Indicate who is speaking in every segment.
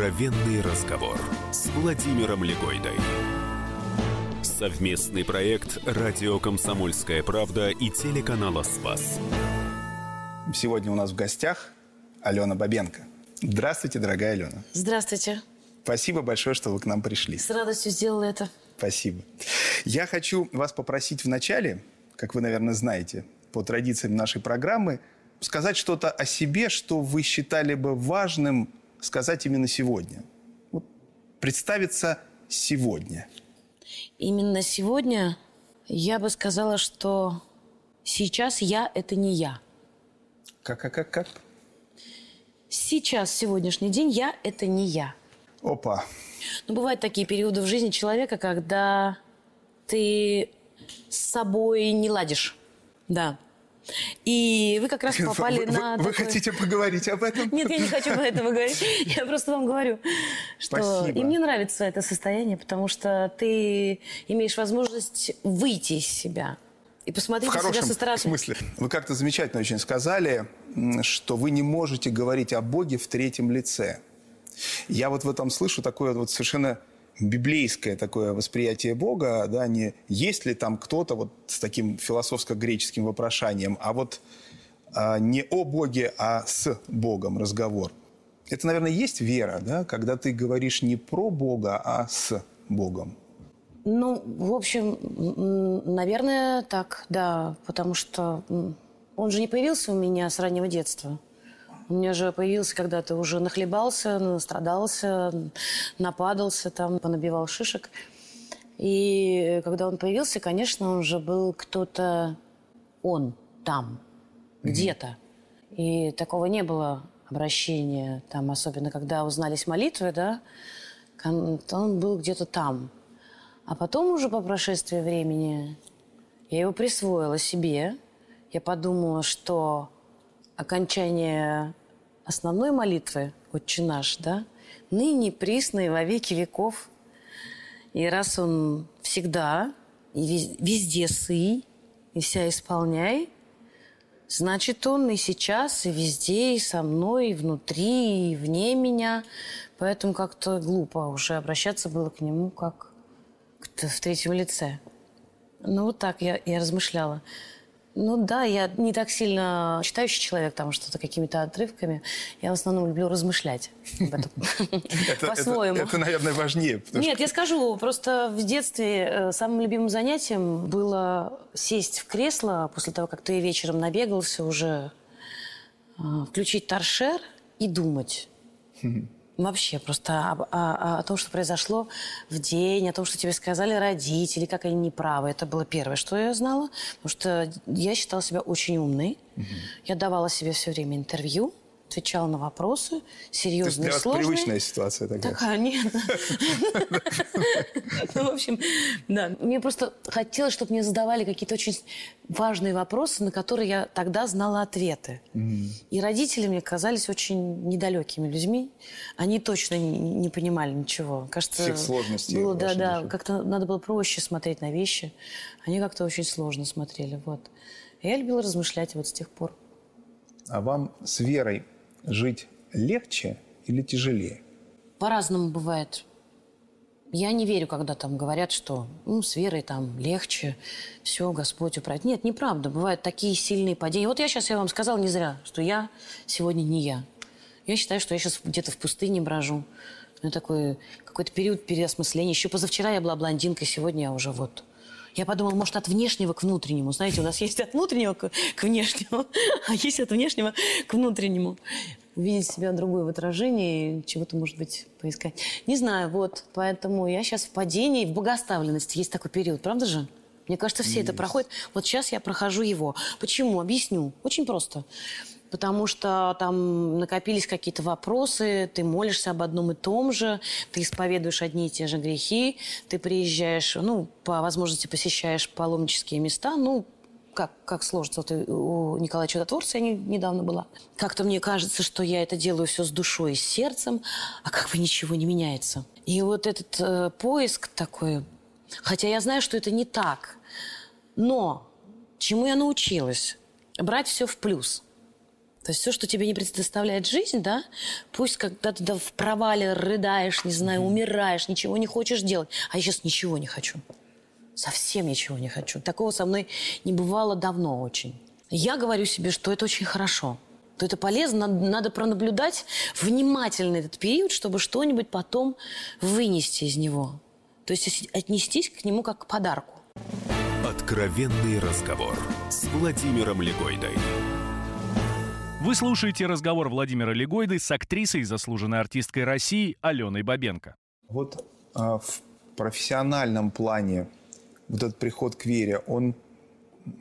Speaker 1: Откровенный разговор с Владимиром Легойдой. Совместный проект «Радио Комсомольская правда» и телеканала «Спас».
Speaker 2: Сегодня у нас в гостях Алена Бабенко. Здравствуйте, дорогая Алена.
Speaker 3: Здравствуйте.
Speaker 2: Спасибо большое, что вы к нам пришли.
Speaker 3: С радостью сделала это.
Speaker 2: Спасибо. Я хочу вас попросить вначале, как вы, наверное, знаете, по традициям нашей программы, сказать что-то о себе, что вы считали бы важным сказать именно сегодня. Вот представиться сегодня.
Speaker 3: Именно сегодня я бы сказала, что сейчас я – это не я.
Speaker 2: Как, как, как, как?
Speaker 3: Сейчас, сегодняшний день, я – это не я.
Speaker 2: Опа.
Speaker 3: Ну, бывают такие периоды в жизни человека, когда ты с собой не ладишь. Да. И вы как раз попали
Speaker 2: вы,
Speaker 3: на...
Speaker 2: Вы,
Speaker 3: такой...
Speaker 2: хотите поговорить об этом?
Speaker 3: Нет, я не хочу об этом говорить. Я просто вам говорю, что...
Speaker 2: Спасибо.
Speaker 3: И мне нравится это состояние, потому что ты имеешь возможность выйти из себя и посмотреть
Speaker 2: в
Speaker 3: на себя со стороны.
Speaker 2: смысле. Вы как-то замечательно очень сказали, что вы не можете говорить о Боге в третьем лице. Я вот в этом слышу такое вот совершенно библейское такое восприятие Бога, да, не есть ли там кто-то вот с таким философско-греческим вопрошанием, а вот а, не о Боге, а с Богом разговор. Это, наверное, есть вера, да, когда ты говоришь не про Бога, а с Богом.
Speaker 3: Ну, в общем, наверное, так, да. Потому что он же не появился у меня с раннего детства. У меня же появился, когда ты уже нахлебался, настрадался, нападался, там, понабивал шишек. И когда он появился, конечно, он же был кто-то он там, где-то. И такого не было обращения, там, особенно когда узнались молитвы, да, он был где-то там. А потом уже по прошествии времени я его присвоила себе. Я подумала, что окончание основной молитвы «Отче наш», да, ныне, присно и во веки веков. И раз он всегда и вез- везде сы, и вся исполняй, значит, он и сейчас, и везде, и со мной, и внутри, и вне меня. Поэтому как-то глупо уже обращаться было к нему как в третьем лице. Ну, вот так я, я размышляла. Ну да, я не так сильно читающий человек, там что-то какими-то отрывками. Я в основном люблю размышлять об этом.
Speaker 2: Это,
Speaker 3: По-своему.
Speaker 2: это, наверное, важнее. потому
Speaker 3: Нет, я скажу, просто в детстве э, самым любимым занятием было сесть в кресло после того, как ты вечером набегался уже, э, включить торшер и думать. Вообще просто об- о, о том, что произошло в день, о том, что тебе сказали родители, как они неправы. Это было первое, что я знала. Потому что я считала себя очень умной. Я давала себе все время интервью, отвечала на вопросы,
Speaker 2: То есть
Speaker 3: серьезные,
Speaker 2: для вас
Speaker 3: сложные.
Speaker 2: привычная ситуация такая.
Speaker 3: Такая, нет. Ну, в общем, да. Мне просто хотелось, чтобы мне задавали какие-то очень важные вопросы, на которые я тогда знала ответы. И родители мне казались очень недалекими людьми. Они точно не, понимали ничего. Кажется,
Speaker 2: Всех сложностей
Speaker 3: было, да, да, как-то надо было проще смотреть на вещи. Они как-то очень сложно смотрели, вот. Я любила размышлять вот с тех пор.
Speaker 2: А вам с верой жить легче или тяжелее?
Speaker 3: По-разному бывает. Я не верю, когда там говорят, что ну, с верой там легче, все, Господь управит. Нет, неправда. Бывают такие сильные падения. Вот я сейчас я вам сказала не зря, что я сегодня не я. Я считаю, что я сейчас где-то в пустыне брожу. У меня такой какой-то период переосмысления. Еще позавчера я была блондинкой, сегодня я уже вот. Я подумала, может, от внешнего к внутреннему. Знаете, у нас есть от внутреннего к, к внешнему, а есть от внешнего к внутреннему. Увидеть себя другое в отражении, чего-то, может быть, поискать. Не знаю, вот. Поэтому я сейчас в падении, в богоставленности. Есть такой период, правда же? Мне кажется, все это проходят. Вот сейчас я прохожу его. Почему? Объясню. Очень просто. Потому что там накопились какие-то вопросы, ты молишься об одном и том же, ты исповедуешь одни и те же грехи, ты приезжаешь, ну, по возможности посещаешь паломнические места, ну, как, как сложится. Вот у Николая Чудотворца я не- недавно была. Как-то мне кажется, что я это делаю все с душой и с сердцем, а как бы ничего не меняется. И вот этот э, поиск такой, хотя я знаю, что это не так, но чему я научилась? Брать все в плюс. То есть все, что тебе не предоставляет жизнь, да, пусть когда ты в провале рыдаешь, не знаю, умираешь, ничего не хочешь делать. А я сейчас ничего не хочу. Совсем ничего не хочу. Такого со мной не бывало давно очень. Я говорю себе, что это очень хорошо то это полезно. Надо, надо пронаблюдать внимательно этот период, чтобы что-нибудь потом вынести из него. То есть отнестись к нему как к подарку.
Speaker 1: Откровенный разговор с Владимиром Легойдой.
Speaker 4: Вы слушаете разговор Владимира Легойды с актрисой, заслуженной артисткой России Аленой Бабенко.
Speaker 2: Вот а, в профессиональном плане вот этот приход к вере, он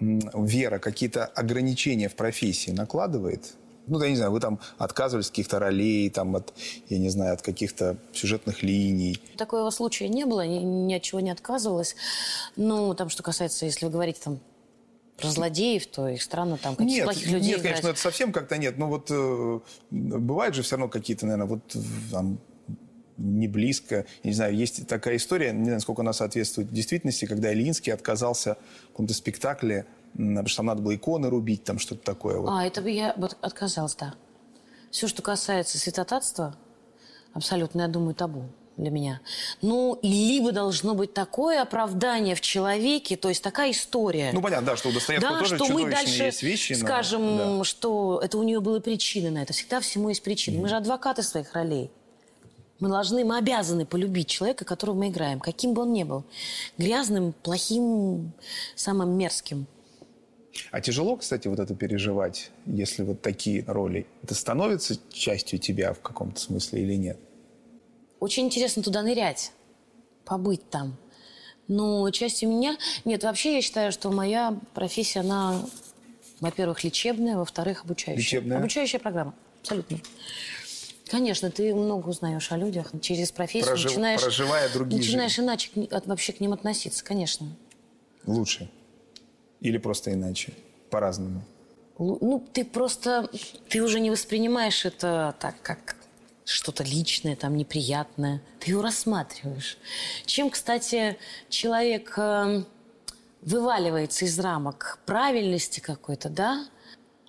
Speaker 2: вера какие-то ограничения в профессии накладывает? ну, я не знаю, вы там отказывались от каких-то ролей, там, от, я не знаю, от каких-то сюжетных линий.
Speaker 3: Такого случая не было, ни, ни от чего не отказывалась. Ну, там, что касается, если вы говорите там про злодеев, то их странно там каких-то
Speaker 2: нет,
Speaker 3: плохих людей
Speaker 2: Нет,
Speaker 3: играть.
Speaker 2: конечно, это совсем как-то нет. Но вот э, бывают же все равно какие-то, наверное, вот там не близко. не знаю, есть такая история, не знаю, сколько она соответствует действительности, когда Ильинский отказался в каком-то спектакле потому что там надо было иконы рубить, там что-то такое.
Speaker 3: Вот. А, это бы я отказалась, да. Все, что касается святотатства, абсолютно, я думаю, табу для меня. Ну, либо должно быть такое оправдание в человеке, то есть такая история.
Speaker 2: Ну, понятно, да, что у Достоевского да, тоже что мы дальше есть вещи.
Speaker 3: Но... скажем, да. что это у нее были причины на это. Всегда всему есть причины. Mm. Мы же адвокаты своих ролей. Мы должны, мы обязаны полюбить человека, которого мы играем, каким бы он ни был. Грязным, плохим, самым мерзким.
Speaker 2: А тяжело, кстати, вот это переживать, если вот такие роли? Это становится частью тебя в каком-то смысле или нет?
Speaker 3: Очень интересно туда нырять, побыть там. Но частью меня... Нет, вообще я считаю, что моя профессия, она, во-первых, лечебная, во-вторых, обучающая.
Speaker 2: Лечебная?
Speaker 3: Обучающая программа, абсолютно. Конечно, ты много узнаешь о людях через профессию.
Speaker 2: Прожив...
Speaker 3: Начинаешь,
Speaker 2: Проживая другие
Speaker 3: Начинаешь жизни. иначе вообще к ним относиться, конечно.
Speaker 2: Лучше. Или просто иначе? По-разному?
Speaker 3: Ну, ты просто... Ты уже не воспринимаешь это так, как что-то личное, там, неприятное. Ты его рассматриваешь. Чем, кстати, человек э, вываливается из рамок правильности какой-то, да?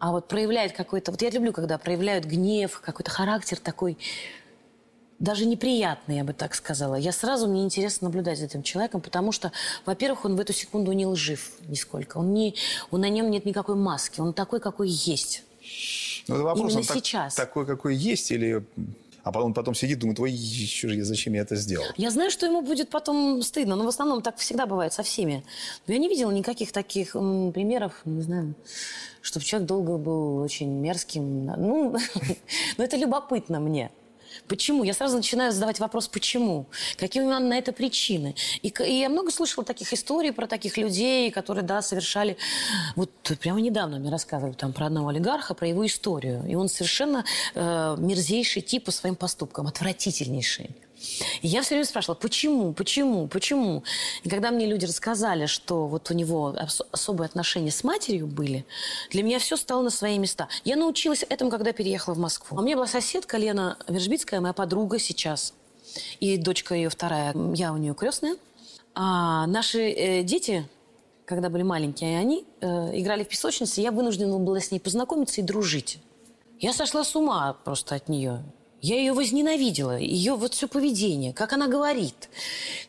Speaker 3: А вот проявляет какой-то... Вот я люблю, когда проявляют гнев, какой-то характер такой даже неприятный, я бы так сказала. Я сразу, мне интересно наблюдать за этим человеком, потому что, во-первых, он в эту секунду не лжив нисколько. Он не, он, на нем нет никакой маски. Он такой, какой есть.
Speaker 2: Ну, это вопрос,
Speaker 3: Именно
Speaker 2: он
Speaker 3: сейчас.
Speaker 2: Так, такой, какой есть, или а потом, потом сидит, думает, ой, еще же, зачем я это сделал?
Speaker 3: Я знаю, что ему будет потом стыдно, но в основном так всегда бывает со всеми. Но я не видела никаких таких м, примеров, не знаю, чтобы человек долго был очень мерзким. Ну, но это любопытно мне. Почему? Я сразу начинаю задавать вопрос, почему? Какие у меня на это причины? И, и я много слышала таких историй про таких людей, которые, да, совершали... Вот прямо недавно мне рассказывали там про одного олигарха, про его историю. И он совершенно э, мерзейший тип по своим поступкам, отвратительнейший. И я все время спрашивала, почему, почему, почему? И когда мне люди рассказали, что вот у него ос- особые отношения с матерью были, для меня все стало на свои места. Я научилась этому, когда переехала в Москву. А у меня была соседка Лена Вержбицкая, моя подруга сейчас. И дочка ее вторая, я у нее крестная. А наши э, дети, когда были маленькие, они э, играли в песочнице, я вынуждена была с ней познакомиться и дружить. Я сошла с ума просто от нее. Я ее возненавидела, ее вот все поведение, как она говорит,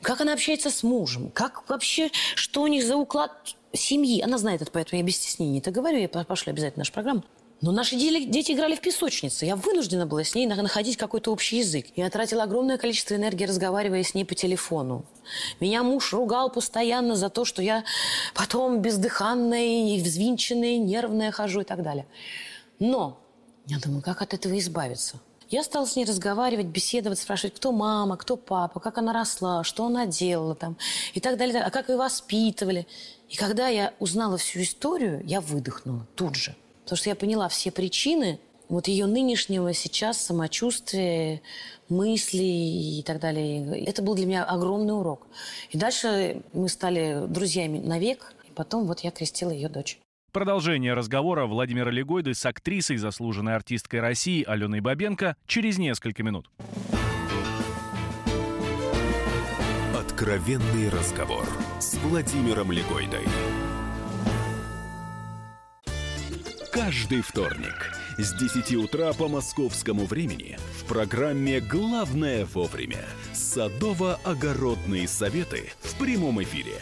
Speaker 3: как она общается с мужем, как вообще, что у них за уклад семьи. Она знает это, поэтому я без стеснения это говорю, я пошлю обязательно нашу программу. Но наши дети играли в песочнице. Я вынуждена была с ней находить какой-то общий язык. Я тратила огромное количество энергии, разговаривая с ней по телефону. Меня муж ругал постоянно за то, что я потом бездыханная, взвинченная, нервная хожу и так далее. Но я думаю, как от этого избавиться? Я стала с ней разговаривать, беседовать, спрашивать, кто мама, кто папа, как она росла, что она делала там и так далее, а как ее воспитывали. И когда я узнала всю историю, я выдохнула тут же. Потому что я поняла все причины вот ее нынешнего сейчас самочувствия, мыслей и так далее. Это был для меня огромный урок. И дальше мы стали друзьями навек, и потом вот я крестила ее дочь.
Speaker 4: Продолжение разговора Владимира Легойды с актрисой, заслуженной артисткой России Аленой Бабенко через несколько минут.
Speaker 1: Откровенный разговор с Владимиром Легойдой. каждый вторник с 10 утра по московскому времени в программе «Главное вовремя» садово-огородные советы в прямом эфире.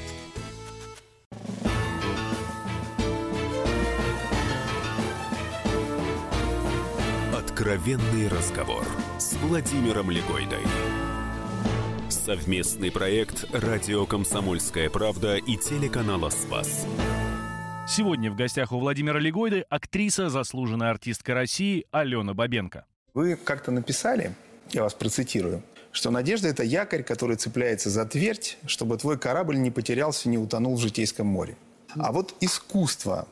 Speaker 1: Откровенный разговор с Владимиром Легойдой. Совместный проект «Радио Комсомольская правда» и телеканала «Спас».
Speaker 4: Сегодня в гостях у Владимира Легойды актриса, заслуженная артистка России Алена Бабенко.
Speaker 2: Вы как-то написали, я вас процитирую, что надежда – это якорь, который цепляется за твердь, чтобы твой корабль не потерялся, не утонул в житейском море. А вот искусство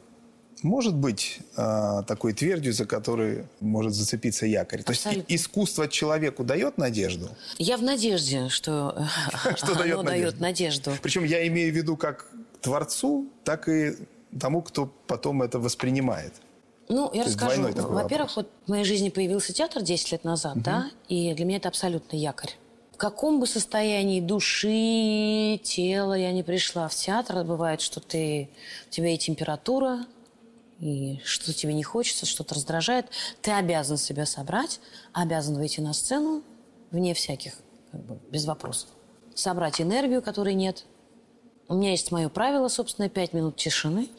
Speaker 2: может быть э, такой твердью, за которой может зацепиться якорь? То есть
Speaker 3: Абсолютно.
Speaker 2: искусство человеку дает надежду?
Speaker 3: Я в надежде, что,
Speaker 2: Что дает
Speaker 3: оно
Speaker 2: надежду?
Speaker 3: дает надежду.
Speaker 2: Причем я имею в виду как творцу, так и тому, кто потом это воспринимает.
Speaker 3: Ну, я
Speaker 2: То
Speaker 3: расскажу. Во-первых, вот в моей жизни появился театр 10 лет назад, да, и для меня это абсолютно якорь. В каком бы состоянии души, тела я не пришла в театр, бывает, что ты, у тебя и температура, и что тебе не хочется, что-то раздражает, ты обязан себя собрать, обязан выйти на сцену, вне всяких, как бы, без вопросов. Собрать энергию, которой нет. У меня есть мое правило, собственно, пять минут тишины –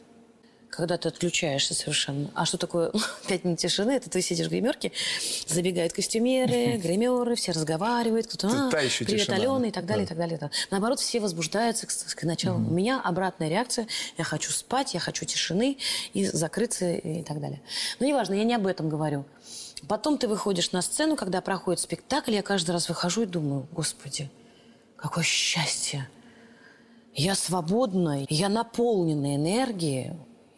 Speaker 3: когда ты отключаешься совершенно. А что такое пять минут тишины? Это ты сидишь в гримерке, забегают костюмеры, гримеры, все разговаривают, кто-то а, привет,
Speaker 2: тишина,
Speaker 3: Алена,
Speaker 2: да.
Speaker 3: и так далее, и так далее. и так. Наоборот, все возбуждаются к, к началу. У меня обратная реакция. Я хочу спать, я хочу тишины и закрыться и так далее. Но неважно, я не об этом говорю. Потом ты выходишь на сцену, когда проходит спектакль, я каждый раз выхожу и думаю, господи, какое счастье. Я свободна, я наполнена энергией.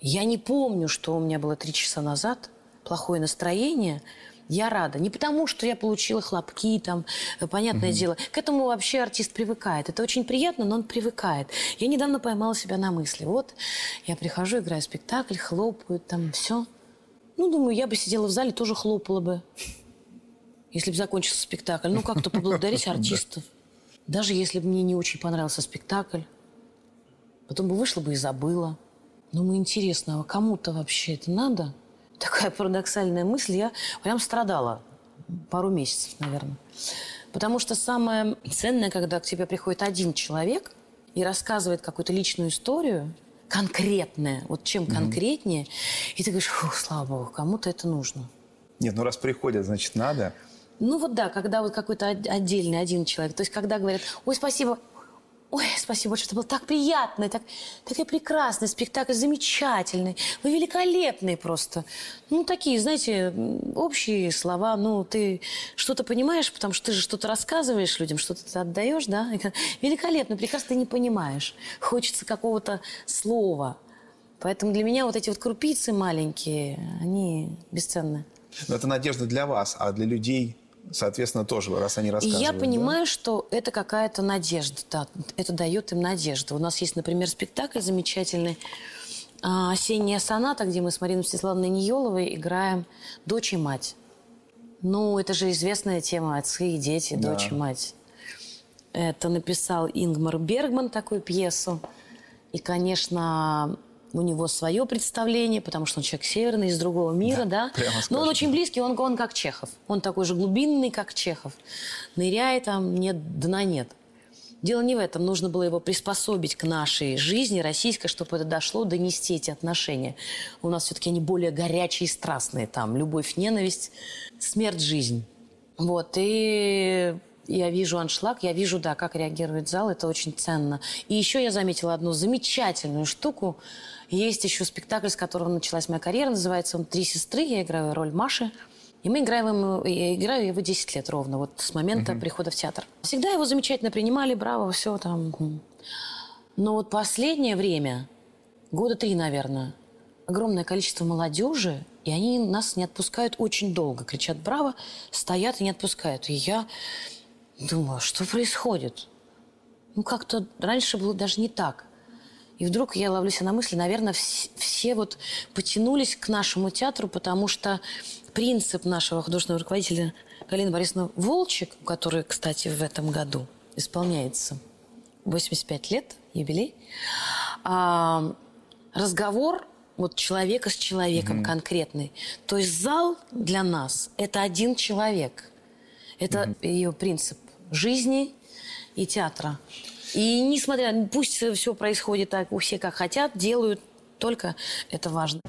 Speaker 3: Я не помню, что у меня было три часа назад. Плохое настроение. Я рада. Не потому, что я получила хлопки, там, э, понятное дело. К этому вообще артист привыкает. Это очень приятно, но он привыкает. Я недавно поймала себя на мысли. Вот, я прихожу, играю спектакль, хлопают, там, все. Ну, думаю, я бы сидела в зале, тоже хлопала бы. Если бы закончился спектакль. Ну, как-то поблагодарить артистов. Даже если бы мне не очень понравился спектакль. Потом бы вышла бы и забыла. Думаю, интересно, а кому-то вообще это надо? Такая парадоксальная мысль. Я прям страдала пару месяцев, наверное. Потому что самое ценное, когда к тебе приходит один человек и рассказывает какую-то личную историю, конкретная, вот чем конкретнее, и ты говоришь, фу, слава богу, кому-то это нужно.
Speaker 2: Нет, ну раз приходят, значит, надо.
Speaker 3: Ну вот да, когда вот какой-то от- отдельный один человек. То есть когда говорят, ой, спасибо, ой, спасибо большое, это было так приятно, так, такой прекрасный спектакль, замечательный, вы великолепный просто. Ну такие, знаете, общие слова, ну ты что-то понимаешь, потому что ты же что-то рассказываешь людям, что-то ты отдаешь, да? Великолепно, прекрасно ты не понимаешь. Хочется какого-то слова. Поэтому для меня вот эти вот крупицы маленькие, они бесценны.
Speaker 2: Но это надежда для вас, а для людей, соответственно, тоже, раз они
Speaker 3: И
Speaker 2: рассказывают.
Speaker 3: я
Speaker 2: да?
Speaker 3: понимаю, что это какая-то надежда, да, это дает им надежду. У нас есть, например, спектакль замечательный а, «Осенняя соната», где мы с Мариной Всеславной Ниеловой играем дочь и мать. Ну, это же известная тема отцы и дети,
Speaker 2: Да.
Speaker 3: дочь и мать. Это написал Ингмар Бергман такую пьесу. И, конечно, у него свое представление, потому что он человек северный, из другого мира, да.
Speaker 2: прямо
Speaker 3: Но он очень близкий, он, он как Чехов. Он такой же глубинный, как Чехов. Ныряет там, нет, дна нет. Дело не в этом. Нужно было его приспособить к нашей жизни российской, чтобы это дошло, донести эти отношения. У нас все-таки они более горячие и страстные. Там любовь, ненависть, смерть, жизнь. Вот. И я вижу аншлаг, я вижу, да, как реагирует зал. Это очень ценно. И еще я заметила одну замечательную штуку. Есть еще спектакль, с которого началась моя карьера. Называется он «Три сестры». Я играю роль Маши. И мы играем ему, я играю его 10 лет ровно, вот с момента прихода в театр. Всегда его замечательно принимали, браво, все там. Но вот последнее время, года три, наверное, огромное количество молодежи И они нас не отпускают очень долго. Кричат «Браво!», стоят и не отпускают. И я думаю, что происходит? Ну, как-то раньше было даже не так. И вдруг я ловлю себя на мысли, наверное, все, все вот потянулись к нашему театру, потому что принцип нашего художественного руководителя Галины Борисовны Волчек, который, кстати, в этом году исполняется 85 лет, юбилей, а, разговор вот человека с человеком mm-hmm. конкретный. То есть зал для нас – это один человек. Это mm-hmm. ее принцип жизни и театра. И несмотря, пусть все происходит так, у всех как хотят, делают, только это важно.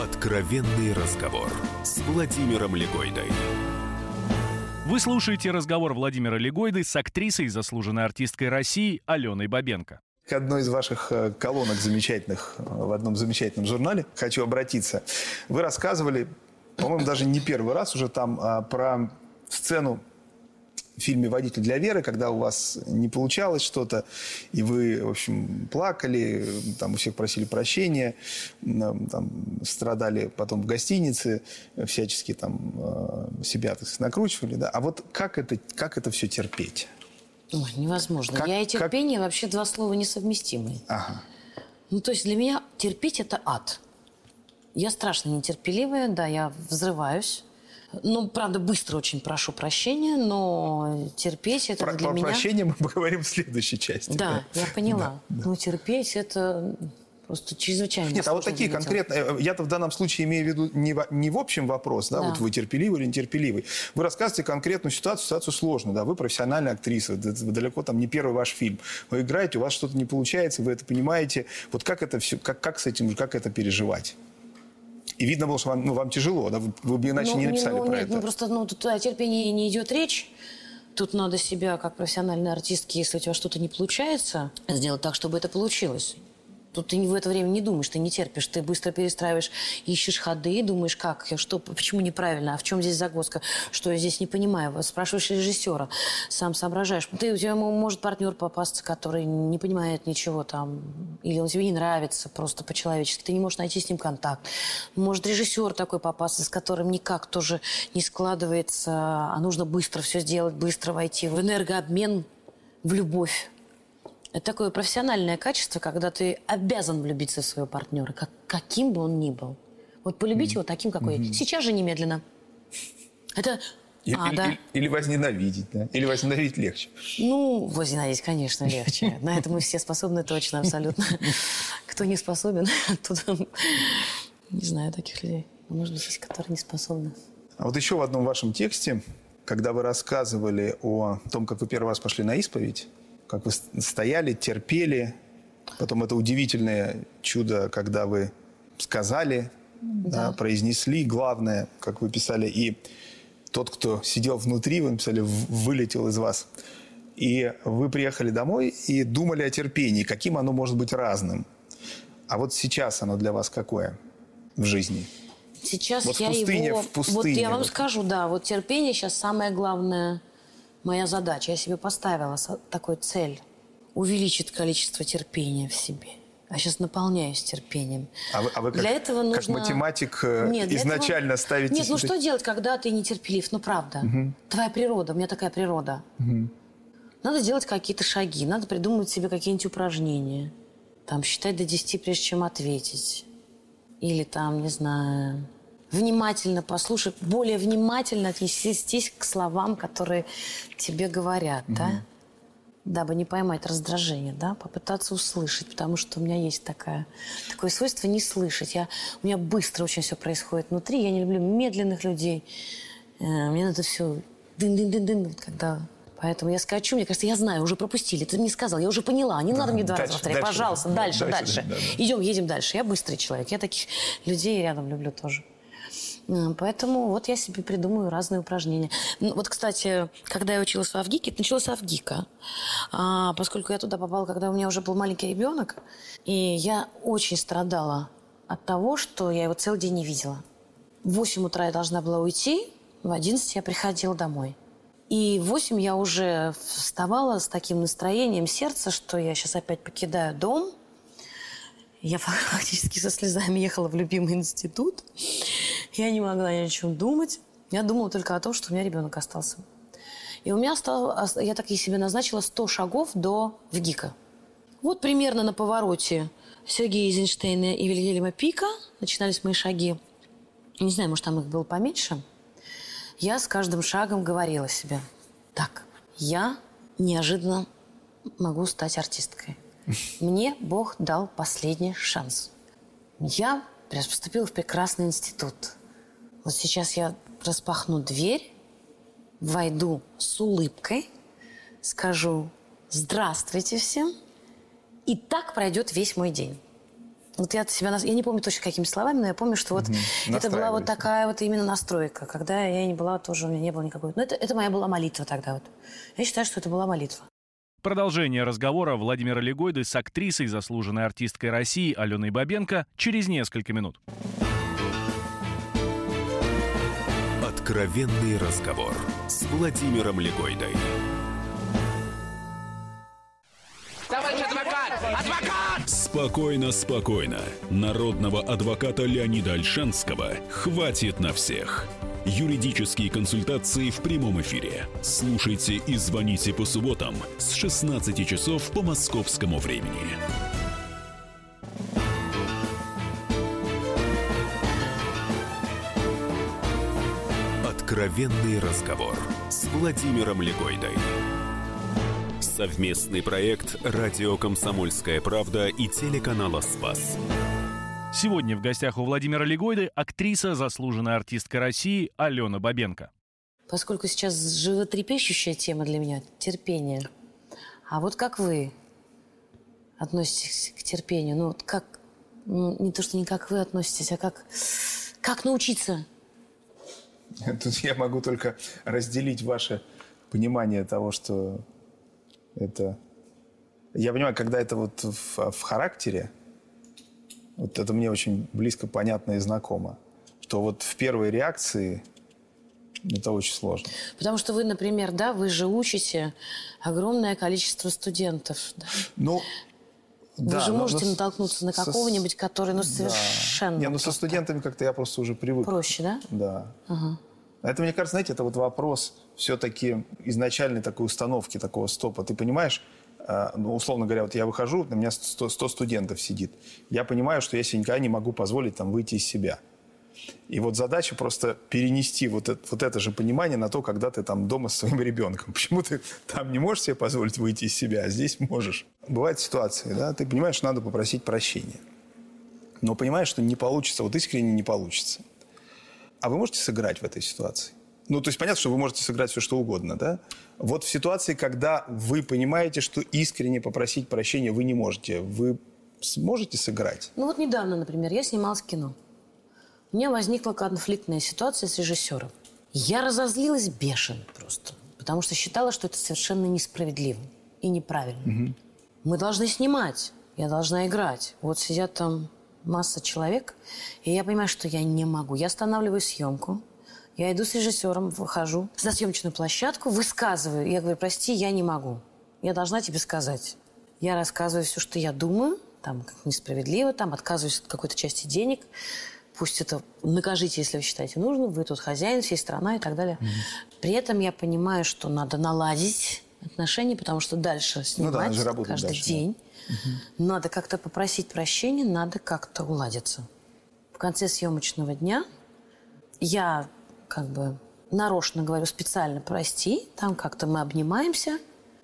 Speaker 1: Откровенный разговор с Владимиром Легойдой.
Speaker 4: Вы слушаете разговор Владимира Легойды с актрисой, заслуженной артисткой России Аленой Бабенко
Speaker 2: к одной из ваших э, колонок замечательных э, в одном замечательном журнале хочу обратиться. Вы рассказывали, по-моему, даже не первый раз уже там а, про сцену в фильме «Водитель для Веры», когда у вас не получалось что-то, и вы, в общем, плакали, там у всех просили прощения, там, страдали потом в гостинице, всячески там э, себя так сказать, накручивали. Да? А вот как это, как это все терпеть?
Speaker 3: Ой, невозможно. Как, Я и терпение как... вообще два слова несовместимые. Ага. Ну, то есть для меня терпеть – это ад. Я страшно нетерпеливая, да, я взрываюсь. Ну, правда, быстро очень прошу прощения, но терпеть это
Speaker 2: про,
Speaker 3: для
Speaker 2: про
Speaker 3: меня...
Speaker 2: Про прощение мы поговорим в следующей части.
Speaker 3: Да, да. я поняла. Да, да. Ну, терпеть это Просто чрезвычайно
Speaker 2: Нет, а вот такие конкретные, э, я-то в данном случае имею в виду не в, не в общем вопрос, да, да, вот вы терпеливый или нетерпеливый. Вы рассказываете конкретную ситуацию, ситуацию сложную, да, вы профессиональная актриса, далеко там не первый ваш фильм. Вы играете, у вас что-то не получается, вы это понимаете. Вот как это все, как, как с этим, как это переживать? И видно было, что вам, ну, вам тяжело, да? Вы, вы бы иначе ну, не написали
Speaker 3: ну,
Speaker 2: про
Speaker 3: нет,
Speaker 2: это.
Speaker 3: Ну, просто ну, тут о терпении не идет речь. Тут надо себя, как профессиональной артистки, если у тебя что-то не получается, сделать так, чтобы это получилось. Тут ты в это время не думаешь, ты не терпишь, ты быстро перестраиваешь, ищешь ходы, думаешь, как, что, почему неправильно, а в чем здесь загвоздка, что я здесь не понимаю. Спрашиваешь режиссера, сам соображаешь. Ты, у тебя может партнер попасться, который не понимает ничего там, или он тебе не нравится просто по-человечески, ты не можешь найти с ним контакт. Может режиссер такой попасться, с которым никак тоже не складывается, а нужно быстро все сделать, быстро войти в энергообмен, в любовь. Это такое профессиональное качество, когда ты обязан влюбиться в своего партнера, как, каким бы он ни был. Вот полюбить mm-hmm. его таким, какой mm-hmm. Сейчас же немедленно. Это
Speaker 2: или, а, или, да. или возненавидеть, да? Или возненавидеть легче?
Speaker 3: Ну, возненавидеть, конечно, легче. На это мы все способны точно, абсолютно. Кто не способен, тот... Не знаю таких людей. Может быть, есть, которые не способны.
Speaker 2: А вот еще в одном вашем тексте, когда вы рассказывали о том, как вы первый раз пошли на исповедь, как вы стояли, терпели. Потом это удивительное чудо, когда вы сказали, да. Да, произнесли главное, как вы писали, и тот, кто сидел внутри, вы написали, вылетел из вас. И вы приехали домой и думали о терпении, каким оно может быть разным. А вот сейчас оно для вас какое в жизни?
Speaker 3: Сейчас вот я пустыне, его... В пустыне, вот я вам вот. скажу, да, вот терпение сейчас самое главное моя задача. Я себе поставила такую цель – увеличить количество терпения в себе. А сейчас наполняюсь терпением.
Speaker 2: А вы, а вы как, для этого нужно... как математик э, Нет, изначально этого... ставите...
Speaker 3: Нет, ну что делать, когда ты нетерпелив? Ну правда. Угу. Твоя природа, у меня такая природа. Угу. Надо делать какие-то шаги, надо придумывать себе какие-нибудь упражнения. Там считать до 10, прежде чем ответить. Или там, не знаю, внимательно послушать, более внимательно отнестись к словам, которые тебе говорят, угу. да? Дабы не поймать раздражение, да, попытаться услышать, потому что у меня есть такая, такое свойство не слышать. Я, у меня быстро очень все происходит внутри, я не люблю медленных людей. Э, мне надо все дын-дын-дын-дын, когда Поэтому я скачу, мне кажется, я знаю, уже пропустили. Ты не сказал, я уже поняла. Не да, надо мне два раза повторять. Пожалуйста, дальше, дальше. дальше. Да, да. Идем, едем дальше. Я быстрый человек. Я таких людей рядом люблю тоже. Поэтому вот я себе придумаю разные упражнения. Ну, вот, кстати, когда я училась в Авгике, это началось Авгика. А, поскольку я туда попала, когда у меня уже был маленький ребенок, и я очень страдала от того, что я его целый день не видела. В 8 утра я должна была уйти, в 11 я приходила домой. И в 8 я уже вставала с таким настроением сердца, что я сейчас опять покидаю дом. Я фактически со слезами ехала в любимый институт. Я не могла ни о чем думать. Я думала только о том, что у меня ребенок остался. И у меня осталось, я так и себе назначила 100 шагов до ВГИКа. Вот примерно на повороте Сергея Эйзенштейна и Вильгельма Пика начинались мои шаги. Не знаю, может, там их было поменьше. Я с каждым шагом говорила себе, так, я неожиданно могу стать артисткой. Мне Бог дал последний шанс. Я поступила в прекрасный институт. Вот сейчас я распахну дверь, войду с улыбкой, скажу «Здравствуйте всем», и так пройдет весь мой день. Вот я от себя, я не помню точно какими словами, но я помню, что вот угу. это была вот такая вот именно настройка, когда я не была тоже, у меня не было никакой... Но это, это моя была молитва тогда вот. Я считаю, что это была молитва.
Speaker 4: Продолжение разговора Владимира Легойды с актрисой, заслуженной артисткой России Аленой Бабенко через несколько минут.
Speaker 1: Откровенный разговор с Владимиром Легойдой.
Speaker 5: Товарищ адвокат! Адвокат!
Speaker 1: Спокойно, спокойно. Народного адвоката Леонида Альшанского хватит на всех. Юридические консультации в прямом эфире. Слушайте и звоните по субботам с 16 часов по московскому времени. Откровенный разговор с Владимиром Легойдой. Совместный проект «Радио Комсомольская правда» и телеканала «Спас».
Speaker 4: Сегодня в гостях у Владимира Легойды актриса, заслуженная артистка России Алена Бабенко.
Speaker 3: Поскольку сейчас животрепещущая тема для меня – терпение. А вот как вы относитесь к терпению? Ну, как, ну, не то, что не как вы относитесь, а как, как научиться?
Speaker 2: Тут я могу только разделить ваше понимание того, что это... Я понимаю, когда это вот в, в характере, вот это мне очень близко понятно и знакомо, что вот в первой реакции это очень сложно.
Speaker 3: Потому что вы, например, да, вы же учите огромное количество студентов. Да?
Speaker 2: Ну,
Speaker 3: вы
Speaker 2: да,
Speaker 3: же можете
Speaker 2: но
Speaker 3: натолкнуться на какого-нибудь, который, ну, совершенно...
Speaker 2: Да. Не, ну со студентами как-то я просто уже привык.
Speaker 3: Проще, да?
Speaker 2: Да.
Speaker 3: Ага.
Speaker 2: Это, мне кажется, знаете, это вот вопрос все-таки изначальной такой установки, такого стопа. Ты понимаешь, э, ну, условно говоря, вот я выхожу, на меня 100, 100 студентов сидит. Я понимаю, что я себе никогда не могу позволить там выйти из себя. И вот задача просто перенести вот это, вот это же понимание на то, когда ты там дома со своим ребенком. Почему ты там не можешь себе позволить выйти из себя, а здесь можешь. Бывают ситуации, да, ты понимаешь, надо попросить прощения. Но понимаешь, что не получится, вот искренне не получится. А вы можете сыграть в этой ситуации? Ну, то есть понятно, что вы можете сыграть все, что угодно, да? Вот в ситуации, когда вы понимаете, что искренне попросить прощения вы не можете, вы сможете сыграть?
Speaker 3: Ну, вот недавно, например, я снималась в кино. У меня возникла конфликтная ситуация с режиссером. Я разозлилась бешено просто, потому что считала, что это совершенно несправедливо и неправильно. Угу. Мы должны снимать, я должна играть. Вот сидят там масса человек, и я понимаю, что я не могу. Я останавливаю съемку, я иду с режиссером, выхожу на съемочную площадку, высказываю. Я говорю, прости, я не могу. Я должна тебе сказать. Я рассказываю все, что я думаю, там, как несправедливо, там, отказываюсь от какой-то части денег. Пусть это накажите, если вы считаете нужным. Вы тут хозяин, всей страна и так далее. Mm-hmm. При этом я понимаю, что надо наладить отношения, потому что дальше снимать ну да, каждый дальше, день. Да. Угу. Надо как-то попросить прощения, надо как-то уладиться. В конце съемочного дня я как бы нарочно говорю специально прости, там как-то мы обнимаемся,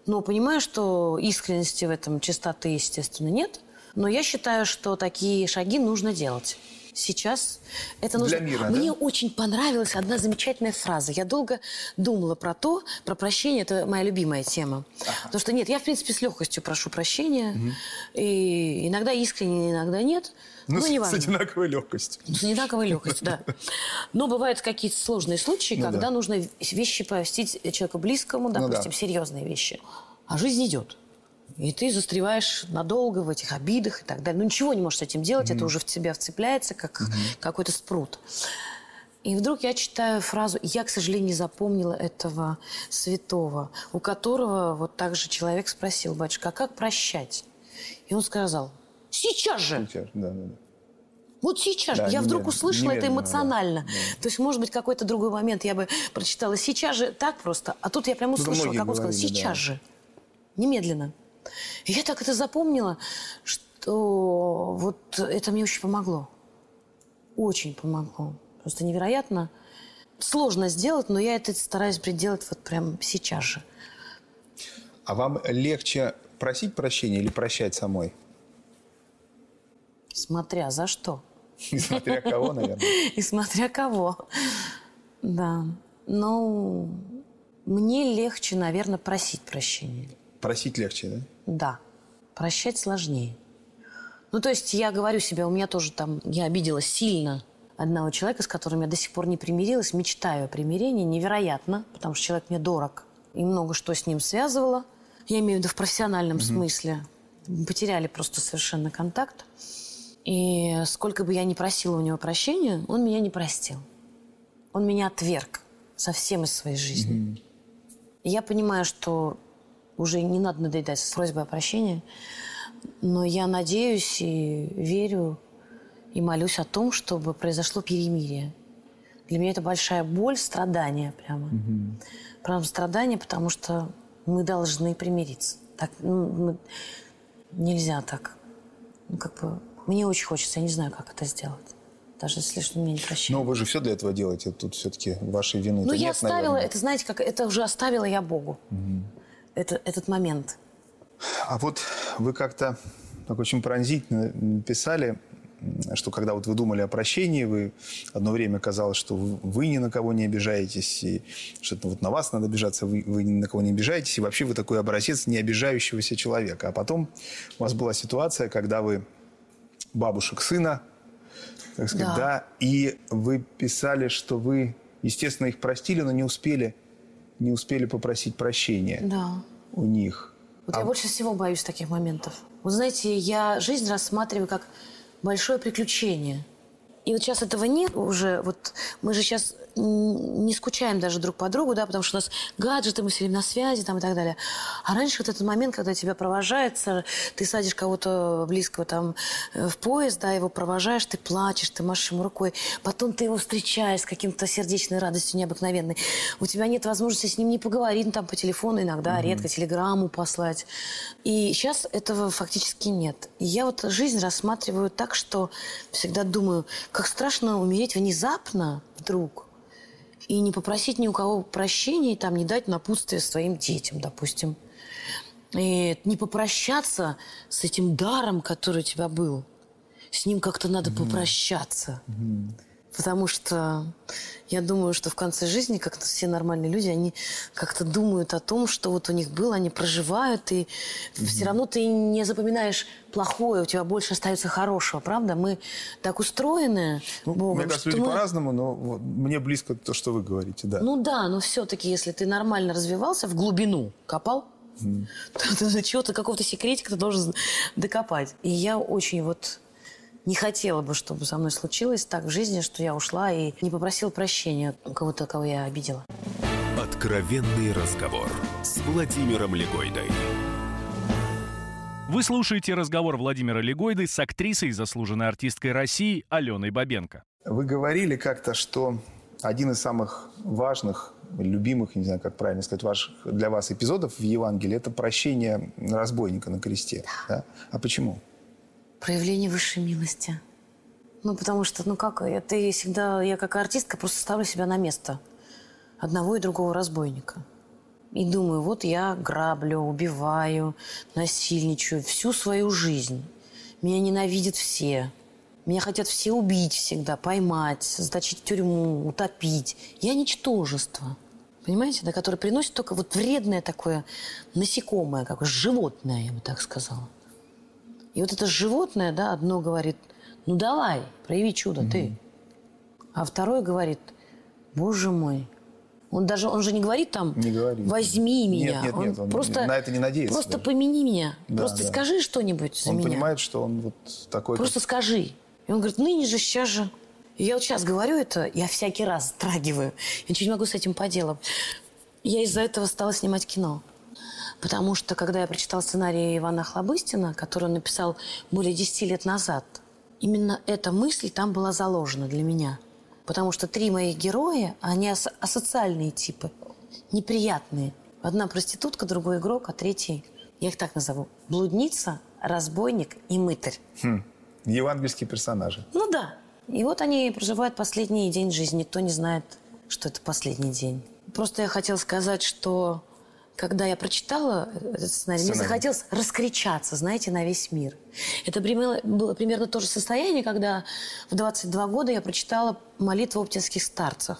Speaker 3: но понимаю, что искренности в этом чистоты, естественно, нет. Но я считаю, что такие шаги нужно делать сейчас это нужно.
Speaker 2: Для мира,
Speaker 3: Мне
Speaker 2: да?
Speaker 3: очень понравилась одна замечательная фраза. Я долго думала про то, про прощение, это моя любимая тема. Ага. Потому что нет, я, в принципе, с легкостью прошу прощения. Угу. И иногда искренне, иногда нет.
Speaker 2: Ну,
Speaker 3: ну,
Speaker 2: с,
Speaker 3: не
Speaker 2: с одинаковой легкостью.
Speaker 3: С одинаковой легкостью, да. Но бывают какие-то сложные случаи, ну, когда да. нужно вещи простить человеку близкому, допустим, ну, да. серьезные вещи. А жизнь идет. И ты застреваешь надолго в этих обидах и так далее. Ну, ничего не можешь с этим делать, mm-hmm. это уже в тебя вцепляется, как mm-hmm. какой-то спрут. И вдруг я читаю фразу, я, к сожалению, не запомнила этого святого, у которого вот так же человек спросил, батюшка, а как прощать? И он сказал, сейчас же.
Speaker 2: Сейчас, да, да, да.
Speaker 3: Вот сейчас
Speaker 2: Да,
Speaker 3: же. Я вдруг услышала это эмоционально.
Speaker 2: да, да.
Speaker 3: То есть, может быть, какой-то другой момент я бы прочитала сейчас же так просто. А тут я прям
Speaker 2: Тут
Speaker 3: услышала, как он сказал, сейчас
Speaker 2: да.
Speaker 3: же. Немедленно. И я так это запомнила, что вот это мне очень помогло. Очень помогло. Просто невероятно. Сложно сделать, но я это стараюсь пределать вот прям сейчас же.
Speaker 2: А вам легче просить прощения или прощать самой?
Speaker 3: Смотря за что.
Speaker 2: Несмотря кого, наверное.
Speaker 3: И смотря кого. Да. Ну, мне легче, наверное, просить прощения.
Speaker 2: Просить легче, да?
Speaker 3: Да. Прощать сложнее. Ну, то есть я говорю себе, у меня тоже там, я обидела сильно одного человека, с которым я до сих пор не примирилась, мечтаю о примирении, невероятно, потому что человек мне дорог. И много что с ним связывало. Я имею в виду в профессиональном смысле. Мы потеряли просто совершенно контакт. И сколько бы я ни просила у него прощения, он меня не простил. Он меня отверг совсем из своей жизни. И я понимаю, что уже не надо надоедать с просьбой о прощении, но я надеюсь и верю и молюсь о том, чтобы произошло перемирие. Для меня это большая боль, страдание прямо. Прям страдание, потому что мы должны примириться. Так, ну, мы- нельзя так. Ну, как бы, мне очень хочется, я не знаю, как это сделать. Даже если что меня не прощают.
Speaker 2: Но вы же все для этого делаете. Тут все-таки вашей вины
Speaker 3: Ну, я
Speaker 2: нет,
Speaker 3: оставила,
Speaker 2: наверное.
Speaker 3: это, знаете, как это уже оставила я Богу. Это, этот момент.
Speaker 2: А вот вы как-то так очень пронзительно писали, что когда вот вы думали о прощении, вы одно время казалось, что вы, ни на кого не обижаетесь, и что это вот на вас надо обижаться, вы, вы ни на кого не обижаетесь, и вообще вы такой образец не обижающегося человека. А потом у вас была ситуация, когда вы бабушек сына, так сказать,
Speaker 3: Да.
Speaker 2: да, и вы писали, что вы, естественно, их простили, но не успели, не успели попросить прощения
Speaker 3: Да.
Speaker 2: у них.
Speaker 3: Вот
Speaker 2: А
Speaker 3: я больше всего боюсь таких моментов. Вот знаете, я жизнь рассматриваю как большое приключение. И вот сейчас этого нет уже. Вот мы же сейчас не скучаем даже друг по другу, да, потому что у нас гаджеты, мы все время на связи там и так далее. А раньше вот этот момент, когда тебя провожается, ты садишь кого-то близкого там э, в поезд, да, его провожаешь, ты плачешь, ты машешь ему рукой, потом ты его встречаешь с каким-то сердечной радостью необыкновенной. У тебя нет возможности с ним не поговорить ну, там по телефону иногда, редко телеграмму послать. И сейчас этого фактически нет. И я вот жизнь рассматриваю так, что всегда думаю, как страшно умереть внезапно вдруг и не попросить ни у кого прощения, и там не дать напутствие своим детям, допустим. И не попрощаться с этим даром, который у тебя был. С ним как-то надо попрощаться. Потому что я думаю, что в конце жизни, как все нормальные люди, они как-то думают о том, что вот у них было, они проживают, и все равно ты не запоминаешь плохое, у тебя больше остается хорошего, правда? Мы так устроены
Speaker 2: Ну,
Speaker 3: Богом,
Speaker 2: мне кажется,
Speaker 3: что
Speaker 2: люди по-разному, но вот мне близко то, что вы говорите, да.
Speaker 3: Ну да, но все-таки, если ты нормально развивался, в глубину копал, то ты до чего-то, какого-то секретика ты должен докопать. И я очень вот не хотела бы, чтобы со мной случилось так в жизни, что я ушла и не попросила прощения у кого-то, кого я обидела.
Speaker 1: Откровенный разговор с Владимиром Легойдой.
Speaker 4: Вы слушаете разговор Владимира Легойды с актрисой и заслуженной артисткой России Аленой Бабенко.
Speaker 2: Вы говорили как-то, что один из самых важных, любимых, не знаю, как правильно сказать, ваших для вас эпизодов в Евангелии – это прощение разбойника на кресте. Да. А почему?
Speaker 3: Проявление высшей милости. Ну, потому что, ну как, это я всегда, я как артистка просто ставлю себя на место одного и другого разбойника. И думаю, вот я граблю, убиваю, насильничаю всю свою жизнь. Меня ненавидят все. Меня хотят все убить всегда, поймать, заточить в тюрьму, утопить. Я ничтожество. Понимаете, да, которое приносит только вот вредное такое насекомое, как животное, я бы так сказала. И вот это животное, да, одно говорит, ну давай, прояви чудо, ты. А второе говорит, боже мой. Он даже, он же не говорит там,
Speaker 2: Не говорит.
Speaker 3: возьми
Speaker 2: Нет,
Speaker 3: меня.
Speaker 2: нет, нет, он
Speaker 3: просто,
Speaker 2: на это не надеется
Speaker 3: Просто
Speaker 2: даже.
Speaker 3: помяни меня.
Speaker 2: Да,
Speaker 3: просто
Speaker 2: да.
Speaker 3: скажи что-нибудь за
Speaker 2: Он
Speaker 3: меня.
Speaker 2: понимает, что он вот такой...
Speaker 3: Просто скажи. И он говорит, ныне же, сейчас же. И я вот сейчас говорю это, я всякий раз трагиваю. Я ничего не могу с этим поделать. Я из-за этого стала снимать кино. Потому что, когда я прочитала сценарий Ивана Хлобыстина, который он написал более 10 лет назад, именно эта мысль там была заложена для меня. Потому что три моих героя, они ас- асоциальные типы, неприятные. Одна проститутка, другой игрок, а третий, я их так назову, блудница, разбойник и мытарь.
Speaker 2: Хм. Евангельские персонажи.
Speaker 3: Ну да. И вот они проживают последний день жизни. Никто не знает, что это последний день. Просто я хотела сказать, что когда я прочитала этот сценарий, мне захотелось раскричаться, знаете, на весь мир. Это примерно- было примерно то же состояние, когда в 22 года я прочитала молитву оптинских старцев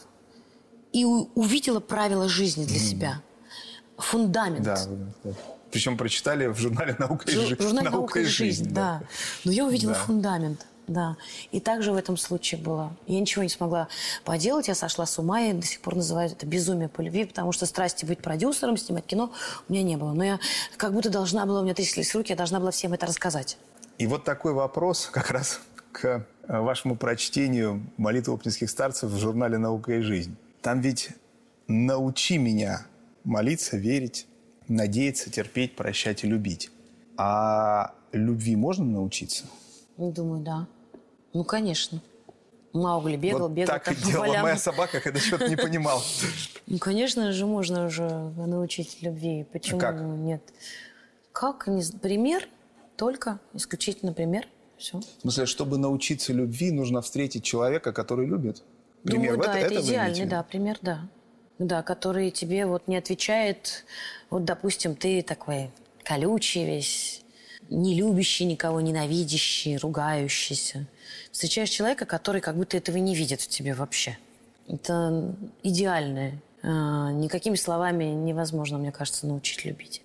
Speaker 3: и увидела правила жизни для себя. Фундамент.
Speaker 2: Да, да. Причем прочитали в журнале «Наука и,
Speaker 3: Жур-
Speaker 2: жи-
Speaker 3: журнал «Наука и жизнь», да. Но я увидела
Speaker 2: Да.
Speaker 3: фундамент, да. И также в этом случае было. Я ничего не смогла поделать, я сошла с ума, и до сих пор называют это безумие по любви, потому что страсти быть продюсером, снимать кино у меня не было. Но я как будто должна была, у меня тряслись руки, я должна была всем это рассказать.
Speaker 2: И вот такой вопрос как раз к э, вашему прочтению молитвы оптинских старцев в журнале «Наука и жизнь». Там ведь «научи меня молиться, верить, надеяться, терпеть, прощать и любить». А любви можно научиться?
Speaker 3: Думаю, да. Ну, конечно. Маугли бегал,
Speaker 2: вот
Speaker 3: бегал.
Speaker 2: так и
Speaker 3: там по
Speaker 2: делала
Speaker 3: полям.
Speaker 2: моя собака, когда что-то не понимал.
Speaker 3: Ну, конечно же, можно уже научить любви. Почему
Speaker 2: как?
Speaker 3: нет? Как? Пример только, исключительно пример. Все.
Speaker 2: В смысле, чтобы научиться любви, нужно встретить человека, который любит. Пример
Speaker 3: Думаю, да,
Speaker 2: это,
Speaker 3: это, идеальный, да, пример, да. Да, который тебе вот не отвечает, вот, допустим, ты такой колючий весь, не любящий никого, ненавидящий, ругающийся. Встречаешь человека, который как будто этого не видит в тебе вообще. Это идеальное. А, Никакими словами невозможно, мне кажется, научить любить.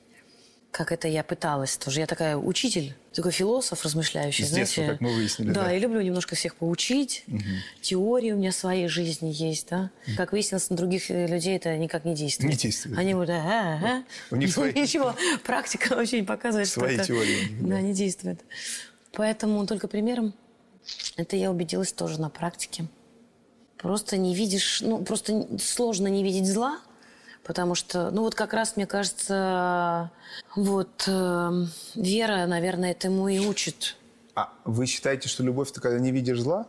Speaker 3: Как это я пыталась тоже. Я такая учитель, такой философ размышляющий,
Speaker 2: С детства,
Speaker 3: знаете.
Speaker 2: как мы выяснили,
Speaker 3: Да,
Speaker 2: да.
Speaker 3: я люблю немножко всех поучить. Теории у меня своей жизни есть, да. Как выяснилось, на других э, людей это никак не действует.
Speaker 2: Не действует.
Speaker 3: Они вот, ага, ага.
Speaker 2: У них свои-
Speaker 3: Ничего, практика вообще не показывает,
Speaker 2: Свои
Speaker 3: что
Speaker 2: теории да.
Speaker 3: Да, не действует. Поэтому только примером это я убедилась тоже на практике. Просто не видишь, ну, просто сложно не видеть зла, потому что, ну, вот как раз, мне кажется, вот э, вера, наверное, этому и учит.
Speaker 2: А вы считаете, что любовь это когда не видишь зла?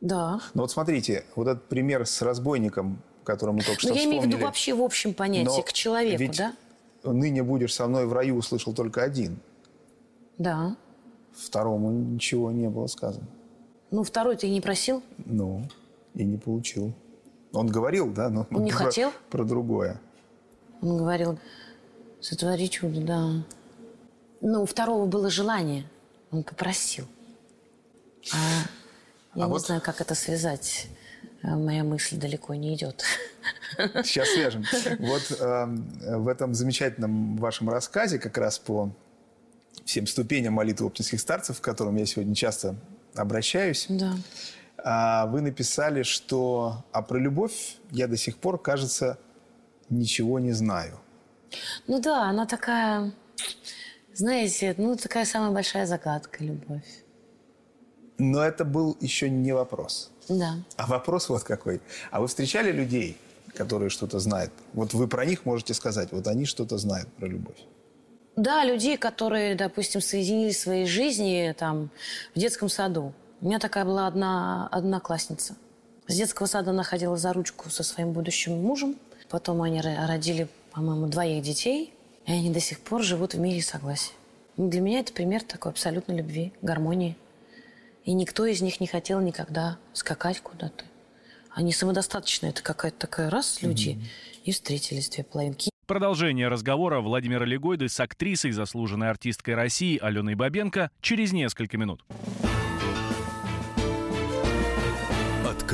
Speaker 3: Да.
Speaker 2: Ну вот смотрите, вот этот пример с разбойником, который мы только что
Speaker 3: Но Ну, я имею в виду
Speaker 2: вспомнили.
Speaker 3: вообще в общем понятии,
Speaker 2: Но
Speaker 3: к человеку,
Speaker 2: ведь
Speaker 3: да?
Speaker 2: «Ныне будешь со мной в раю» услышал только один.
Speaker 3: Да.
Speaker 2: Второму ничего не было сказано.
Speaker 3: Ну, второй ты не просил?
Speaker 2: Ну, и не получил. Он говорил, да, но
Speaker 3: Он не
Speaker 2: про,
Speaker 3: хотел?
Speaker 2: про другое.
Speaker 3: Он говорил, сотвори чудо, да. Ну, у второго было желание. Он попросил. А я
Speaker 2: А
Speaker 3: не
Speaker 2: вот-
Speaker 3: знаю, как это связать. А Моя мысль далеко не идет.
Speaker 2: Сейчас свяжем. Вот эм, в этом замечательном вашем рассказе как раз по всем ступеням молитвы оптинских старцев, к которым я сегодня часто обращаюсь,
Speaker 3: Да.
Speaker 2: А, вы написали, что «А про любовь я до сих пор, кажется, ничего не знаю».
Speaker 3: Ну да, она такая, знаете, ну такая самая большая загадка, любовь.
Speaker 2: Но это был еще не вопрос.
Speaker 3: Да.
Speaker 2: А вопрос вот какой. А вы встречали людей, которые что-то знают? Вот вы про них можете сказать, вот они что-то знают про любовь.
Speaker 3: Да, людей, которые, допустим, соединили свои жизни там в детском саду. У меня такая была одна одноклассница. С детского сада она ходила за ручку со своим будущим мужем. Потом они ро- родили, по-моему, двоих детей. И они до сих пор живут в мире и согласии. Для меня это пример такой абсолютной любви, гармонии. И никто из них не хотел никогда скакать куда-то. Они самодостаточные. Это какая-то такая раз люди и встретились две половинки.
Speaker 4: Продолжение разговора Владимира Легойды с актрисой, заслуженной артисткой России Аленой Бабенко через несколько минут.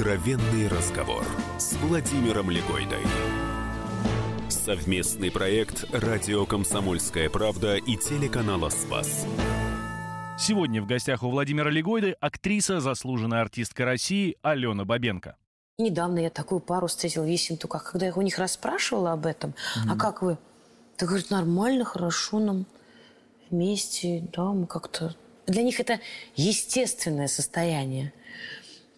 Speaker 1: Откровенный разговор с Владимиром Легойдой. Совместный проект «Радио Комсомольская правда» и телеканала «Спас».
Speaker 4: Сегодня в гостях у Владимира Легойды актриса, заслуженная артистка России Алена Бабенко.
Speaker 3: Недавно я такую пару встретила в Ессентуках, когда я у них расспрашивала об этом. А как вы? Ты говорит, нормально, хорошо нам вместе, да, мы как-то... Для них это естественное состояние.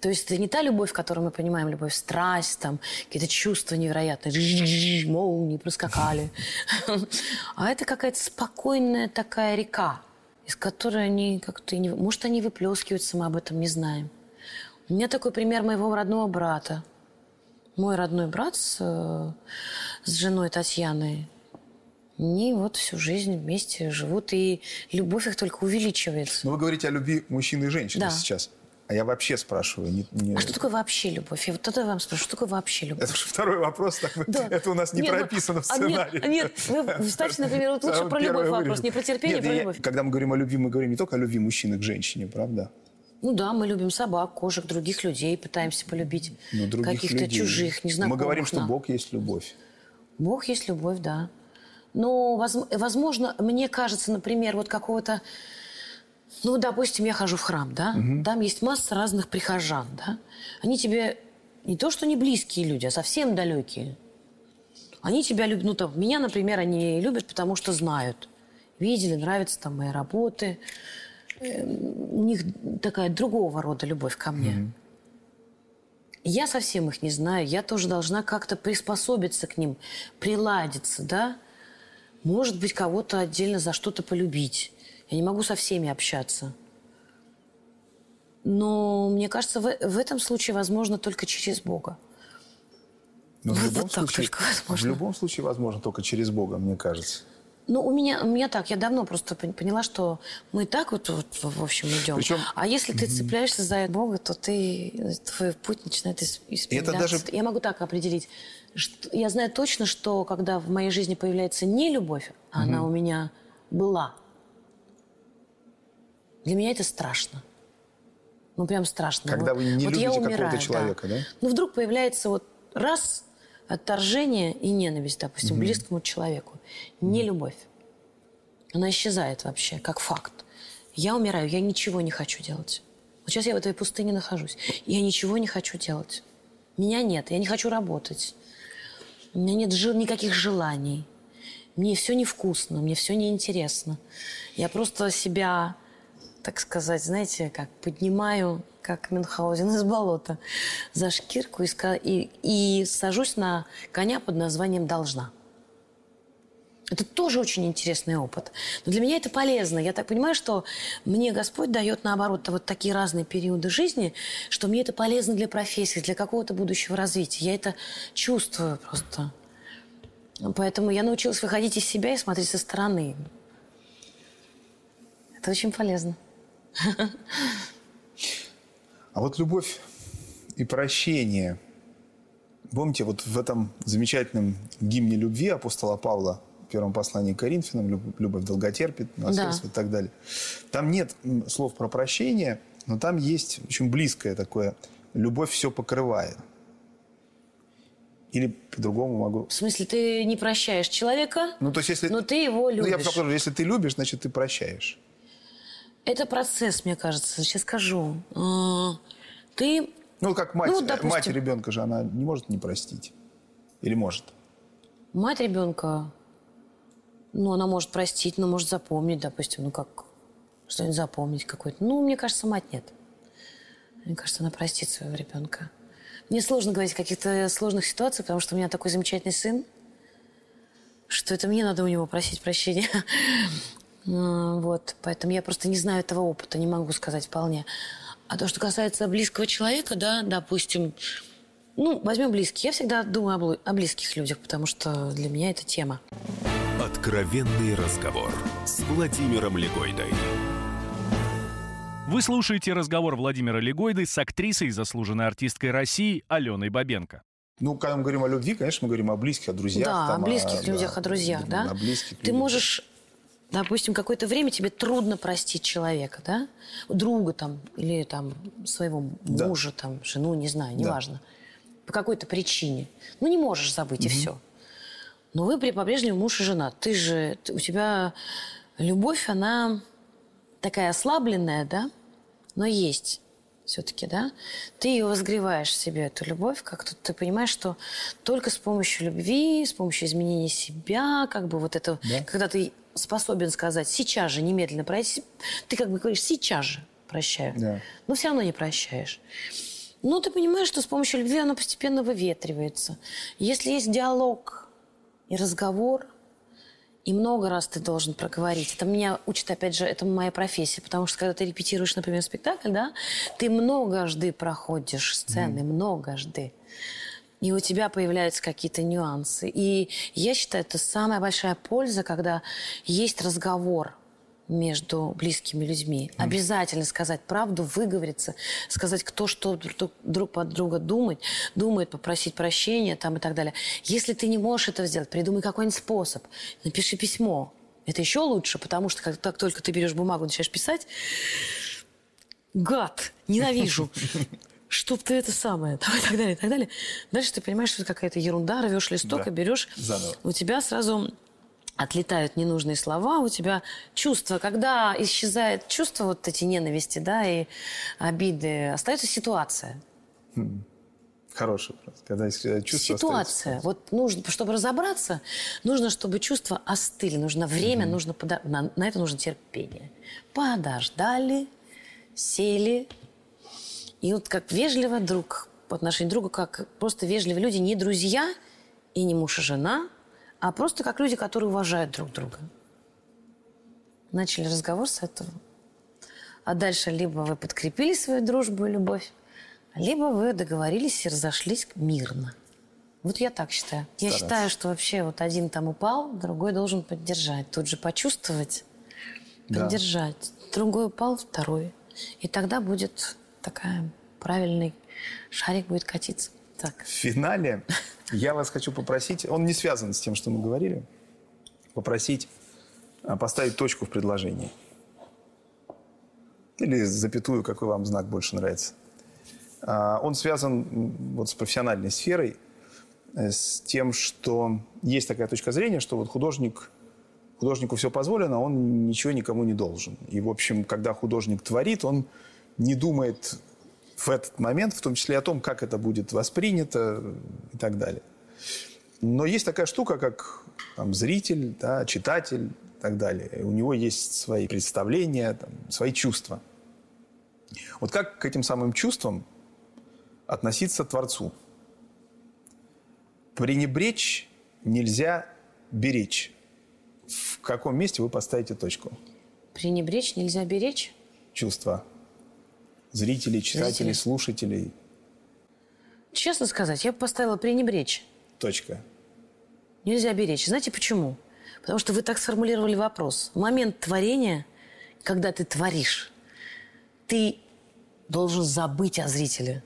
Speaker 3: То есть это не та любовь, которую мы понимаем, любовь, страсть, там, какие-то чувства невероятные, молнии проскакали. А это какая-то спокойная такая река, из которой они как-то... не- Может, они выплескиваются, мы об этом не знаем. У меня такой пример моего родного брата. Мой родной брат с, э, с женой Татьяной, они вот всю жизнь вместе живут, и любовь их только увеличивается.
Speaker 2: Но вы говорите о любви мужчины и женщины
Speaker 3: Да.
Speaker 2: сейчас. А я вообще спрашиваю. Не, не-
Speaker 3: А что такое вообще любовь? Я вот тогда вам спрашиваю, что такое вообще любовь?
Speaker 2: Это уже второй вопрос. так
Speaker 3: Да.
Speaker 2: Это у нас не
Speaker 3: Нет, ну,
Speaker 2: прописано в
Speaker 3: а нет,
Speaker 2: сценарии.
Speaker 3: а нет, вы вставьте, например, вот лучше
Speaker 2: Самое
Speaker 3: про любовь вопрос,
Speaker 2: вырежем.
Speaker 3: не про терпение,
Speaker 2: Нет,
Speaker 3: про
Speaker 2: я-
Speaker 3: любовь.
Speaker 2: Когда мы говорим о любви, мы говорим не только о любви мужчины к женщине, правда?
Speaker 3: Ну да, мы любим собак, кошек, других людей, пытаемся полюбить
Speaker 2: других
Speaker 3: каких-то чужих, незнакомых
Speaker 2: Мы говорим, что
Speaker 3: нам.
Speaker 2: Бог есть любовь.
Speaker 3: Бог есть любовь, да. Но, воз- возможно, мне кажется, например, вот какого-то... Ну, допустим, я хожу в храм, да? Там есть масса разных прихожан, да? Они тебе не то, что не близкие люди, а совсем далекие. Они тебя любят, ну, там, меня, например, они любят, потому что знают. Видели, нравятся там мои работы. Эм, У них такая другого рода любовь ко мне. Я совсем их не знаю. Я тоже должна как-то приспособиться к ним, приладиться, да? Может быть, кого-то отдельно за что-то полюбить. Я не могу со всеми общаться. Но мне кажется, в, в этом случае возможно только через Бога.
Speaker 2: Но в
Speaker 3: Вот
Speaker 2: любом,
Speaker 3: так
Speaker 2: случае,
Speaker 3: только возможно.
Speaker 2: в любом случае возможно только через Бога, мне кажется.
Speaker 3: Ну, у меня, у меня так, я давно просто пон- поняла, что мы так вот, вот, в общем, идем.
Speaker 2: Причем-
Speaker 3: А если ты цепляешься за Бога, то ты, твой путь начинает ис- исправляться.
Speaker 2: даже-
Speaker 3: Я могу так определить. Что, я знаю точно, что когда в моей жизни появляется не любовь, а она у меня была, для меня это страшно. Ну, прям страшно.
Speaker 2: Когда вы не
Speaker 3: вот
Speaker 2: любите какого-то человека, да?
Speaker 3: Ну, вдруг появляется вот раз отторжение и ненависть, допустим, близкому человеку. Не любовь. Она исчезает вообще, как факт. Я умираю, я ничего не хочу делать. Вот сейчас я в этой пустыне нахожусь. Я ничего не хочу делать. Меня нет, я не хочу работать. У меня нет жи- никаких желаний. Мне все невкусно, мне все неинтересно. Я просто себя, так сказать, знаете, как поднимаю, как Мюнхгаузен из болота, за шкирку и, и, и сажусь на коня под названием «должна». Это тоже очень интересный опыт. Но для меня это полезно. Я так понимаю, что мне Господь дает, наоборот, вот такие разные периоды жизни, что мне это полезно для профессии, для какого-то будущего развития. Я это чувствую просто. Поэтому я научилась выходить из себя и смотреть со стороны. Это очень полезно.
Speaker 2: А вот любовь и прощение. Помните, вот в этом замечательном гимне любви апостола Павла, в первом послании к Коринфянам, «Люб- «Любовь долготерпит», «Наследство» и так далее. Там нет слов про прощение, но там есть очень близкое такое «любовь все покрывает». Или по-другому могу...
Speaker 3: В смысле, ты не прощаешь человека,
Speaker 2: Ну, то есть, если...
Speaker 3: но ты его
Speaker 2: Ну, я
Speaker 3: любишь.
Speaker 2: покажу, если ты любишь, значит, ты прощаешь.
Speaker 3: Это процесс, мне кажется. Сейчас скажу. А, Ты
Speaker 2: Ну, как мать,
Speaker 3: Ну,
Speaker 2: э,
Speaker 3: допустим.
Speaker 2: мать ребенка же, она не может не простить. Или может?
Speaker 3: Мать ребенка, ну, она может простить, но может запомнить, допустим, ну, как что-нибудь запомнить какое-то. Ну, мне кажется, мать нет. Мне кажется, она простит своего ребенка. Мне сложно говорить о каких-то сложных ситуациях, потому что у меня такой замечательный сын, что это мне надо у него просить прощения. Вот, поэтому я просто не знаю этого опыта, не могу сказать вполне. А то, что касается близкого человека, да, допустим, ну, возьмем близких. Я всегда думаю о, о близких людях, потому что для меня это тема.
Speaker 1: Откровенный разговор с Владимиром Легойдой.
Speaker 4: Вы слушаете разговор Владимира Легойды с актрисой, заслуженной артисткой России Аленой Бабенко.
Speaker 2: Ну, когда мы говорим о любви, конечно, мы говорим о близких, о друзьях.
Speaker 3: да,
Speaker 2: там,
Speaker 3: о близких
Speaker 2: да,
Speaker 3: людях, о друзьях, да?
Speaker 2: О близких
Speaker 3: Ты
Speaker 2: людях.
Speaker 3: можешь, допустим, какое-то время тебе трудно простить человека, да? Друга там, или там своего
Speaker 2: Да.
Speaker 3: мужа, там, жену, не знаю,
Speaker 2: Да.
Speaker 3: неважно. По какой-то причине. Ну, не можешь забыть, и все. Но вы при- по-прежнему муж и жена. Ты же, ты- у тебя любовь, она такая ослабленная, да, но есть все-таки, да, ты ее возгреваешь в себе, эту любовь, как-то ты понимаешь, что только с помощью любви, с помощью изменения себя, как бы вот это,
Speaker 2: Да.
Speaker 3: когда ты способен сказать сейчас же, немедленно пройти, ты как бы говоришь сейчас же прощаю,
Speaker 2: Да.
Speaker 3: но все равно не прощаешь. Ну, ты понимаешь, что с помощью любви оно постепенно выветривается. Если есть диалог и разговор, и много раз ты должен проговорить. Это меня учит, опять же, это моя профессия. Потому что, когда ты репетируешь, например, спектакль, да, ты многожды проходишь сцены, многожды. И у тебя появляются какие-то нюансы. И я считаю, это самая большая польза, когда есть разговор между близкими людьми. Обязательно сказать правду, выговориться, сказать, кто что друг, друг под друга думает, думает, попросить прощения там и так далее. Если ты не можешь этого сделать, придумай какой-нибудь способ. Напиши письмо. Это еще лучше, потому что как, как только ты берешь бумагу, начинаешь писать, гад, ненавижу. Чтоб ты это самое, там, и так далее, и так далее. Дальше ты понимаешь, что это какая-то ерунда, рвешь листок
Speaker 2: Да.
Speaker 3: и берешь.
Speaker 2: Заново.
Speaker 3: У тебя сразу отлетают ненужные слова, у тебя чувство, когда исчезает чувство вот эти ненависти, да, и обиды, остается ситуация.
Speaker 2: Хороший вопрос. Когда чувство
Speaker 3: ситуация. Вот нужно, чтобы разобраться, нужно, чтобы чувства остыли, нужно время, нужно пода- на, на это нужно терпение. Подождали, сели, и вот как вежливо друг по отношению к другу, как просто вежливые люди, не друзья и не муж и жена, а просто как люди, которые уважают друг друга. Начали разговор с этого. А дальше либо вы подкрепили свою дружбу и любовь, либо вы договорились и разошлись мирно. Вот я так считаю. Я
Speaker 2: Стараться.
Speaker 3: считаю, что вообще вот один там упал, другой должен поддержать. Тут же почувствовать,
Speaker 2: Да.
Speaker 3: поддержать. Другой упал, второй. И тогда будет такая правильный шарик будет катиться. Так.
Speaker 2: В финале я вас хочу попросить, он не связан с тем, что мы говорили, попросить а, поставить точку в предложении. Или запятую, какой вам знак больше нравится. А, Он связан вот с профессиональной сферой, э, с тем, что есть такая точка зрения, что вот художник, художнику все позволено, а он ничего никому не должен. И, в общем, когда художник творит, он не думает в этот момент, в том числе о том, как это будет воспринято и так далее. Но есть такая штука, как там, зритель, да, читатель и так далее. И у него есть свои представления, там, свои чувства. Вот как к этим самым чувствам относиться Творцу? Пренебречь нельзя беречь. В каком месте вы поставите точку?
Speaker 3: Пренебречь нельзя беречь.
Speaker 2: Чувства зрителей, читателей, слушателей.
Speaker 3: Честно сказать, я бы поставила пренебречь.
Speaker 2: Точка.
Speaker 3: Нельзя беречь. Знаете почему? Потому что вы так сформулировали вопрос. В момент творения, когда ты творишь, ты должен забыть о зрителе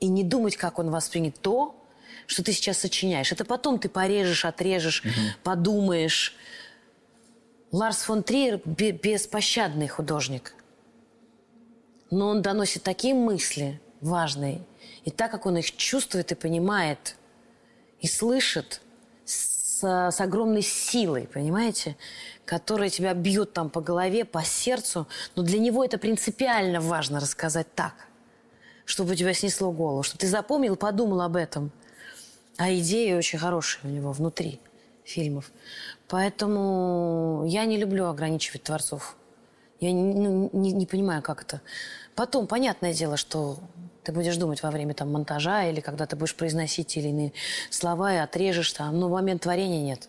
Speaker 3: и не думать, как он воспринят то, что ты сейчас сочиняешь. Это потом ты порежешь, отрежешь, подумаешь. Ларс фон Триер бе- беспощадный художник. Но он доносит такие мысли важные. И так как он их чувствует и понимает, и слышит с, с огромной силой, понимаете, которая тебя бьет там по голове, по сердцу, но для него это принципиально важно рассказать так, чтобы у тебя снесло голову, чтобы ты запомнил, подумал об этом. А идеи очень хорошие у него внутри фильмов. Поэтому я не люблю ограничивать творцов. Я не, ну, не- не понимаю, как это. Потом, понятное дело, что ты будешь думать во время там, монтажа или когда ты будешь произносить те или иные слова и отрежешь там. Но момент творения нет.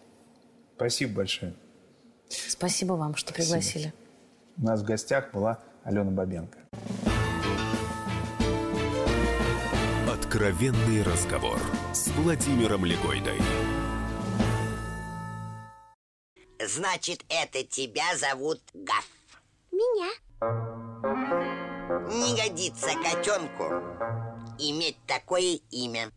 Speaker 2: Спасибо большое.
Speaker 3: Спасибо вам, что пригласили.
Speaker 2: У нас в гостях была Алена Бабенко.
Speaker 1: Откровенный разговор с Владимиром Легойдой.
Speaker 6: Значит, это тебя зовут Гаф.
Speaker 7: Меня.
Speaker 6: Не годится котенку иметь такое имя.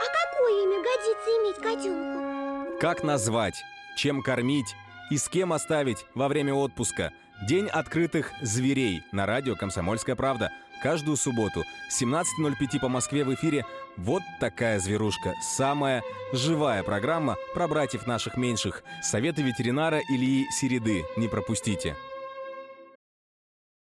Speaker 7: А какое имя годится иметь котенку?
Speaker 8: Как назвать, чем кормить и с кем оставить во время отпуска. День открытых зверей на радио «Комсомольская правда». Каждую субботу 17.05 по Москве в эфире «Вот такая зверушка». Самая живая программа про братьев наших меньших. Советы ветеринара Ильи Середы. Не пропустите.